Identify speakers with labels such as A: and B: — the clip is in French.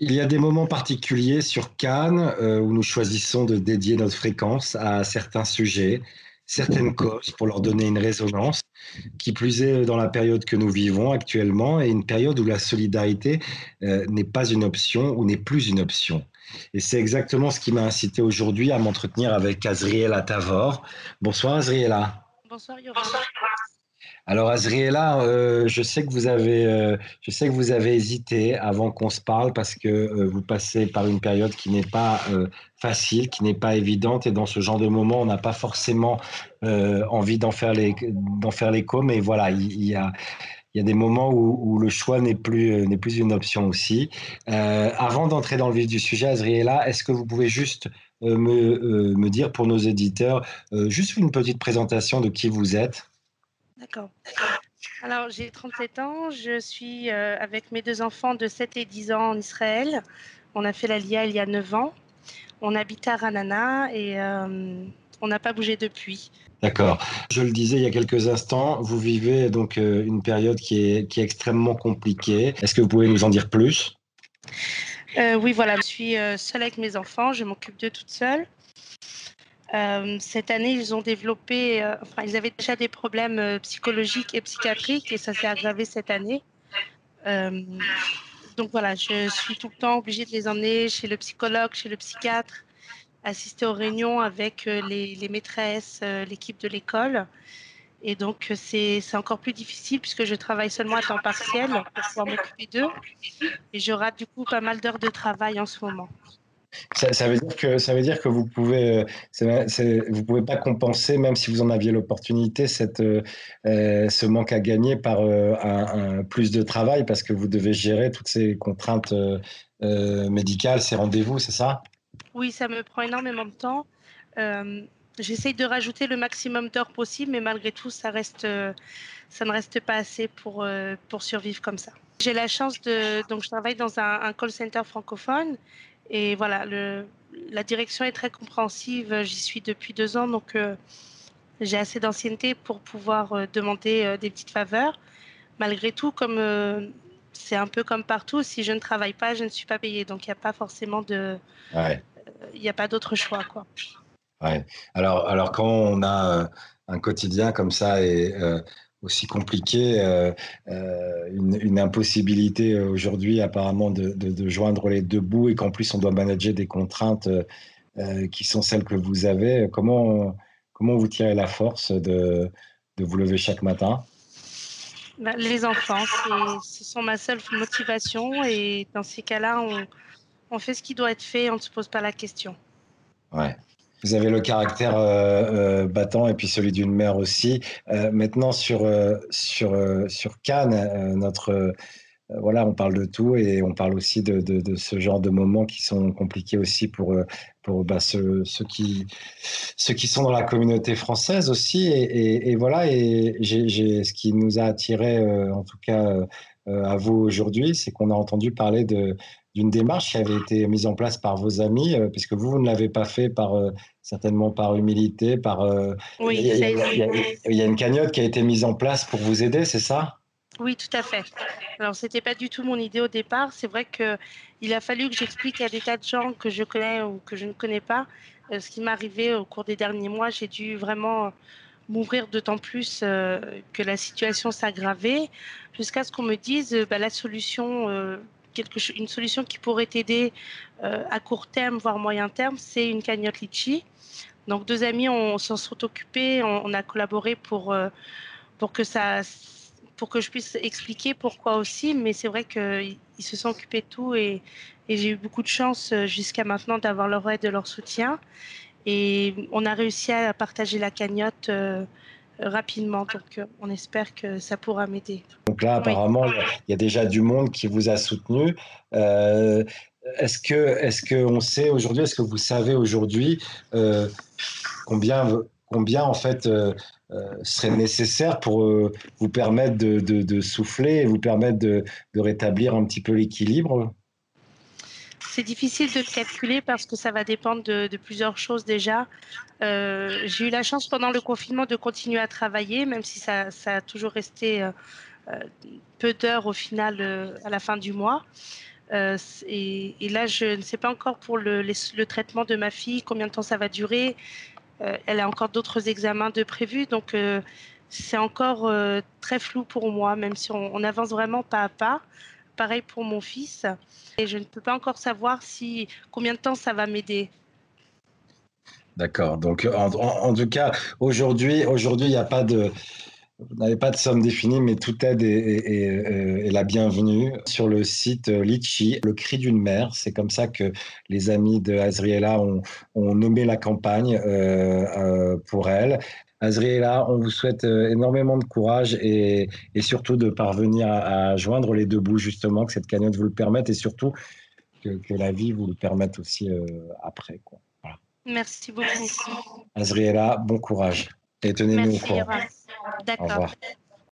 A: Il y a des moments particuliers sur Cannes euh, où nous choisissons de dédier notre fréquence à certains sujets, certaines causes pour leur donner une résonance, qui plus est dans la période que nous vivons actuellement et une période où la solidarité euh, n'est pas une option ou n'est plus une option. Et c'est exactement ce qui m'a incité aujourd'hui à m'entretenir avec Azriela Tavor. Bonsoir Azriela.
B: Bonsoir Yoram.
A: Alors Azriela, euh, je sais que vous avez, euh, je sais que vous avez hésité avant qu'on se parle parce que euh, vous passez par une période qui n'est pas facile, qui n'est pas évidente, et dans ce genre de moment, on n'a pas forcément envie d'en faire l'écho, mais voilà, il, y a, des moments où, le choix n'est plus, n'est plus une option aussi. avant d'entrer dans le vif du sujet, Azriela, est-ce que vous pouvez juste me dire pour nos éditeurs, juste une petite présentation de qui vous êtes?
B: D'accord. Alors, j'ai 37 ans. Je suis euh, avec mes deux enfants de 7 et 10 ans en Israël. On a fait la LIA il y a 9 ans. On habite à Ranana et euh, on n'a pas bougé depuis.
A: D'accord. Je le disais il y a quelques instants, vous vivez donc euh, une période qui est, qui est extrêmement compliquée. Est-ce que vous pouvez nous en dire plus?
B: Oui, voilà. Je suis seule avec mes enfants. Je m'occupe d'eux toute seule. Euh, cette année, ils ont développé, euh, enfin, ils avaient déjà des problèmes euh, psychologiques et psychiatriques et ça s'est aggravé cette année. donc voilà, je suis tout le temps obligée de les emmener chez le psychologue, chez le psychiatre, assister aux réunions avec les, les maîtresses, l'équipe de l'école. Et donc, c'est encore plus difficile puisque je travaille seulement à temps partiel pour pouvoir m'occuper d'eux. Et je rate du coup pas mal d'heures de travail en ce moment.
A: Ça, veut dire que ça veut dire que vous pouvez euh, vous pouvez pas compenser même si vous en aviez l'opportunité cette euh, euh, ce manque à gagner par un, plus de travail parce que vous devez gérer toutes ces contraintes médicales, ces rendez-vous, c'est ça?
B: Oui, ça me prend énormément de temps. J'essaye de rajouter le maximum d'heures possible, mais malgré tout, ça reste ça ne reste pas assez pour pour survivre comme ça. J'ai la chance de donc je travaille dans un, un call center francophone et voilà, le, la direction est très compréhensive. J'y suis depuis deux ans, donc euh, j'ai assez d'ancienneté pour pouvoir euh, demander euh, des petites faveurs. Malgré tout, comme c'est un peu comme partout, si je ne travaille pas, je ne suis pas payée. Donc il n'y a pas forcément de. Il n'y a pas d'autre choix. Quoi.
A: Ouais. Alors, alors, quand on a un quotidien comme ça et aussi compliqué, euh, euh, une, impossibilité aujourd'hui apparemment de, joindre les deux bouts et qu'en plus on doit manager des contraintes euh, qui sont celles que vous avez. Comment, comment vous tirez la force de, de vous lever chaque matin?
B: Bah, Les enfants, ce sont ma seule motivation et dans ces cas-là, on, on fait ce qui doit être fait, on ne se pose pas la question.
A: Ouais. Vous avez le caractère euh, euh, battant et puis celui d'une mère aussi. Euh, maintenant sur sur sur Cannes, notre voilà, on parle de tout et on parle aussi de, de, ce genre de moments qui sont compliqués aussi pour, pour bah, ceux, ceux, qui, ceux qui sont dans la communauté française aussi. Et, voilà, et ce qui nous a attiré, en tout cas à vous aujourd'hui, c'est qu'on a entendu parler de, d'une démarche qui avait été mise en place par vos amis, puisque vous, vous ne l'avez pas fait par certainement par humilité, par.
B: Euh, oui,
A: il y, a, une cagnotte qui a été mise en place pour vous aider, c'est ça?
B: Oui, tout à fait. Alors, c'était pas du tout mon idée au départ. C'est vrai que il a fallu que j'explique à des tas de gens que je connais ou que je ne connais pas euh, ce qui m'est arrivé au cours des derniers mois. J'ai dû vraiment m'ouvrir d'autant plus euh, que la situation s'aggravait, jusqu'à ce qu'on me dise bah, la solution une solution qui pourrait t'aider à court terme, voire moyen terme, c'est une cagnotte litchi. Donc deux amis, s'en sont occupés, on, a collaboré pour, euh, pour, que ça, pour que je puisse expliquer pourquoi aussi, mais c'est vrai qu'ils se sont occupés de tout et, j'ai eu beaucoup de chance euh, jusqu'à maintenant d'avoir leur aide leur soutien. Et on a réussi à partager la cagnotte euh, rapidement, donc on espère que ça pourra m'aider.
A: Donc là, apparemment, il y a déjà du monde qui vous a soutenu. Euh, est-ce que, est-ce qu'on sait aujourd'hui, est-ce que vous savez aujourd'hui euh, combien, combien en fait euh, euh, serait nécessaire pour vous permettre de, souffler et vous permettre de, rétablir un petit peu l'équilibre?
B: C'est difficile de calculer parce que ça va dépendre de, plusieurs choses déjà. j'ai eu la chance pendant le confinement de continuer à travailler, même si ça, a toujours resté peu d'heures au final à la fin du mois. et, là, je ne sais pas encore pour le, traitement de ma fille combien de temps ça va durer. elle a encore d'autres examens de prévus, donc c'est encore très flou pour moi, même si on, avance vraiment pas à pas. Pareil pour mon fils. Et je ne peux pas encore savoir si combien de temps ça va m'aider.
A: D'accord. Donc, en, tout cas, aujourd'hui, aujourd'hui, il n'y a pas de, vous n'avez pas de somme définie, mais toute aide est, la bienvenue. Sur le site Litchi, le cri d'une mère, c'est comme ça que les amis de Azriela ont, nommé la campagne euh, euh, pour elle. Azriela, on vous souhaite euh, énormément de courage et, surtout de parvenir à, joindre les deux bouts, justement, que cette cagnotte vous le permette et surtout que, la vie vous le permette aussi après. Quoi.
B: Merci beaucoup.
A: Azriela, bon courage et tenez-nous au courant.
B: D'accord.